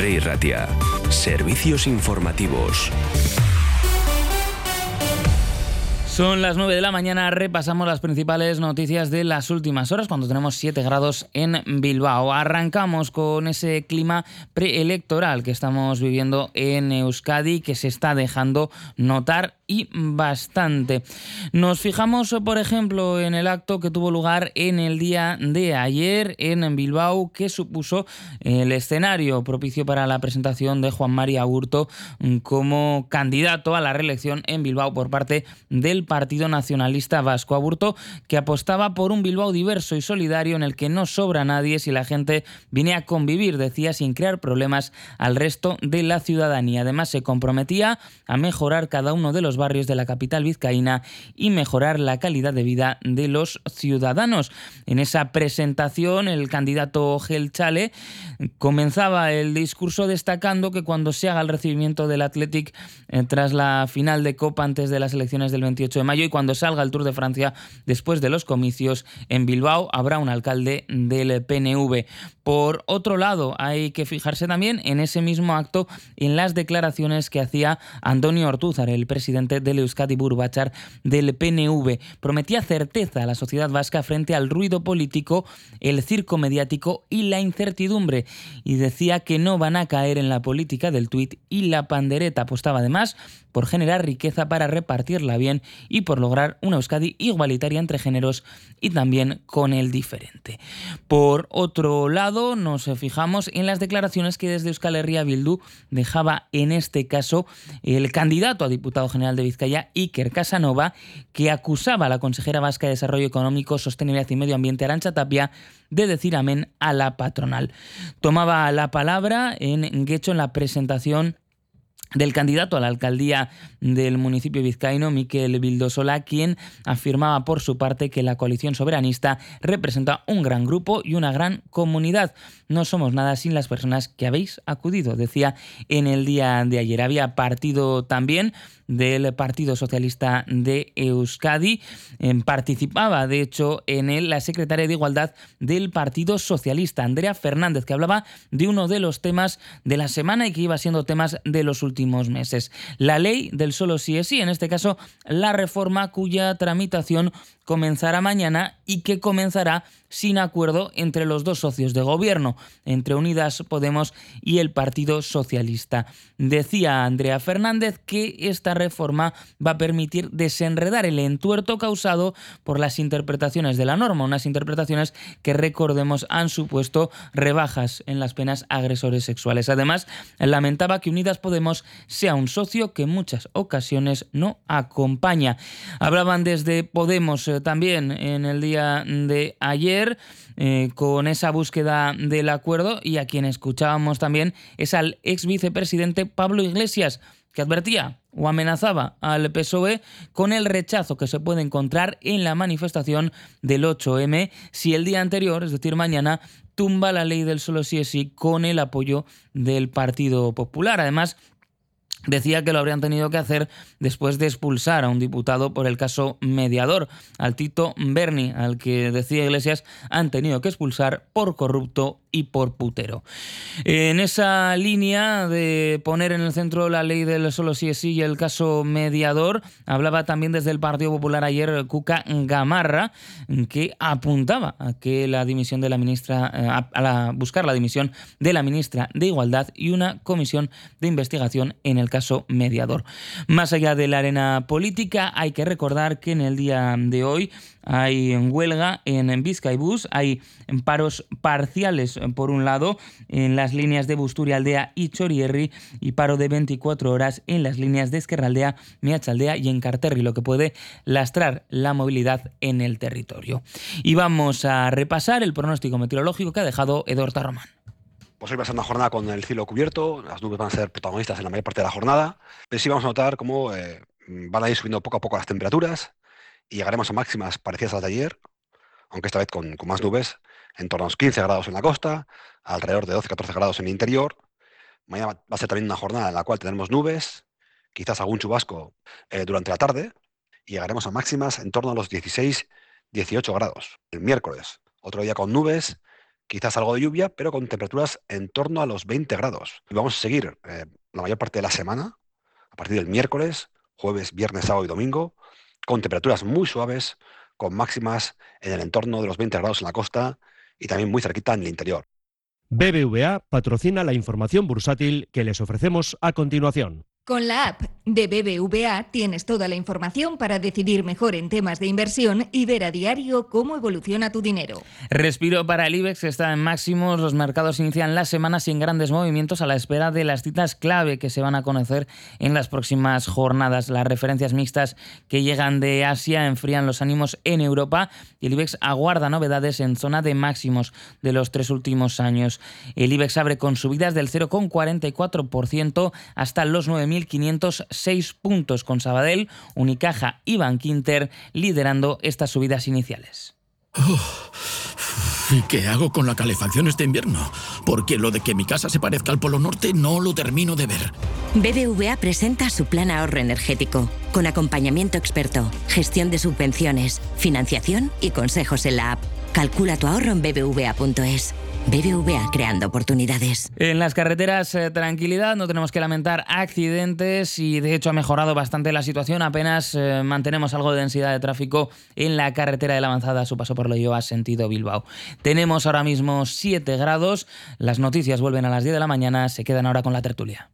Rey Ratia. Servicios informativos. Son las 9 de la mañana, repasamos las principales noticias de las últimas horas cuando tenemos 7 grados en Bilbao. Arrancamos con ese clima preelectoral que estamos viviendo en Euskadi que se está dejando notar y bastante. Nos fijamos, por ejemplo, en el acto que tuvo lugar en el día de ayer en Bilbao que supuso el escenario propicio para la presentación de Juan María Hurto como candidato a la reelección en Bilbao por parte del Partido Nacionalista Vasco. Aburto que apostaba por un Bilbao diverso y solidario en el que no sobra nadie si la gente viene a convivir, decía, sin crear problemas al resto de la ciudadanía. Además, se comprometía a mejorar cada uno de los barrios de la capital vizcaína y mejorar la calidad de vida de los ciudadanos. En esa presentación, el candidato Gel Chale comenzaba el discurso destacando que cuando se haga el recibimiento del Athletic eh, tras la final de Copa antes de las elecciones del 28 de mayo y cuando salga el Tour de Francia después de los comicios en Bilbao habrá un alcalde del PNV. Por otro lado, hay que fijarse también en ese mismo acto en las declaraciones que hacía Antonio Ortúzar, el presidente del Euskadi Burbachar del PNV. Prometía certeza a la sociedad vasca frente al ruido político, el circo mediático y la incertidumbre y decía que no van a caer en la política del tuit y la pandereta. Apostaba además por generar riqueza para repartirla bien y por lograr una Euskadi igualitaria entre géneros y también con el diferente. Por otro lado, nos fijamos en las declaraciones que desde Euskal Herria Bildu dejaba en este caso el candidato a diputado general de Vizcaya, Iker Casanova, que acusaba a la consejera vasca de Desarrollo Económico, Sostenibilidad y Medio Ambiente, Arancha Tapia, de decir amén a la patronal. Tomaba la palabra en Guecho en la presentación del candidato a la alcaldía del municipio vizcaíno, Miquel Vildosola, quien afirmaba por su parte que la coalición soberanista representa un gran grupo y una gran comunidad. No somos nada sin las personas que habéis acudido, decía en el día de ayer. Había partido también del Partido Socialista de Euskadi. Participaba, de hecho, en él la secretaria de Igualdad del Partido Socialista, Andrea Fernández, que hablaba de uno de los temas de la semana y que iba siendo temas de los últimos meses. La ley del solo sí es sí, en este caso la reforma cuya tramitación comenzará mañana y que comenzará sin acuerdo entre los dos socios de gobierno, entre Unidas Podemos y el Partido Socialista. Decía Andrea Fernández que esta reforma va a permitir desenredar el entuerto causado por las interpretaciones de la norma, unas interpretaciones que recordemos han supuesto rebajas en las penas agresores sexuales. Además, lamentaba que Unidas Podemos sea un socio que en muchas ocasiones no acompaña. Hablaban desde Podemos eh, también en el día de ayer eh, con esa búsqueda del acuerdo y a quien escuchábamos también es al ex vicepresidente Pablo Iglesias que advertía o amenazaba al PSOE con el rechazo que se puede encontrar en la manifestación del 8M si el día anterior, es decir, mañana, tumba la ley del solo sí es sí con el apoyo del Partido Popular. Además, Decía que lo habrían tenido que hacer después de expulsar a un diputado por el caso mediador, al Tito Berni, al que decía Iglesias han tenido que expulsar por corrupto y por putero. En esa línea de poner en el centro la ley del solo sí es sí y el caso mediador, hablaba también desde el Partido Popular ayer Cuca Gamarra, que apuntaba a que la dimisión de la ministra, eh, a, buscar la dimisión de la ministra de Igualdad y una comisión de investigación en el caso mediador. Más allá de la arena política, hay que recordar que en el día de hoy hay huelga en Vizcaibus, hay paros parciales por un lado en las líneas de Busturia Aldea y Chorierri y paro de 24 horas en las líneas de Esquerraldea, Miachaldea y en Carterri, lo que puede lastrar la movilidad en el territorio. Y vamos a repasar el pronóstico meteorológico que ha dejado Eduardo Román. Pues hoy va a ser una jornada con el cielo cubierto, las nubes van a ser protagonistas en la mayor parte de la jornada, pero sí vamos a notar cómo eh, van a ir subiendo poco a poco las temperaturas y llegaremos a máximas parecidas a las de ayer, aunque esta vez con, más nubes, en torno a los 15 grados en la costa, alrededor de 12-14 grados en el interior. Mañana va a ser también una jornada en la cual tendremos nubes, quizás algún chubasco eh, durante la tarde, y llegaremos a máximas en torno a los 16-18 grados. El miércoles, otro día con nubes, quizás algo de lluvia, pero con temperaturas en torno a los 20 grados. Y vamos a seguir eh, la mayor parte de la semana, a partir del miércoles, jueves, viernes, sábado y domingo, con temperaturas muy suaves, con máximas en el entorno de los 20 grados en la costa y también muy cerquita en el interior. BBVA patrocina la información bursátil que les ofrecemos a continuación. Con la app de BBVA tienes toda la información para decidir mejor en temas de inversión y ver a diario cómo evoluciona tu dinero. Respiro para el IBEX está en máximos. Los mercados inician la semana sin grandes movimientos a la espera de las citas clave que se van a conocer en las próximas jornadas. Las referencias mixtas que llegan de Asia enfrían los ánimos en Europa y el IBEX aguarda novedades en zona de máximos de los tres últimos años. El IBEX abre con subidas del 0,44% hasta los 9.506 puntos con Sabadell, Unicaja y Bankinter liderando estas subidas iniciales. ¿Y qué hago con la calefacción este invierno? Porque lo de que mi casa se parezca al Polo Norte no lo termino de ver. BBVA presenta su plan ahorro energético, con acompañamiento experto, gestión de subvenciones, financiación y consejos en la app. Calcula tu ahorro en bbva.es. BBVA creando oportunidades. En las carreteras, eh, tranquilidad, no tenemos que lamentar accidentes y de hecho ha mejorado bastante la situación. Apenas eh, mantenemos algo de densidad de tráfico en la carretera de la avanzada su paso por lo a sentido Bilbao. Tenemos ahora mismo 7 grados. Las noticias vuelven a las 10 de la mañana. Se quedan ahora con la tertulia.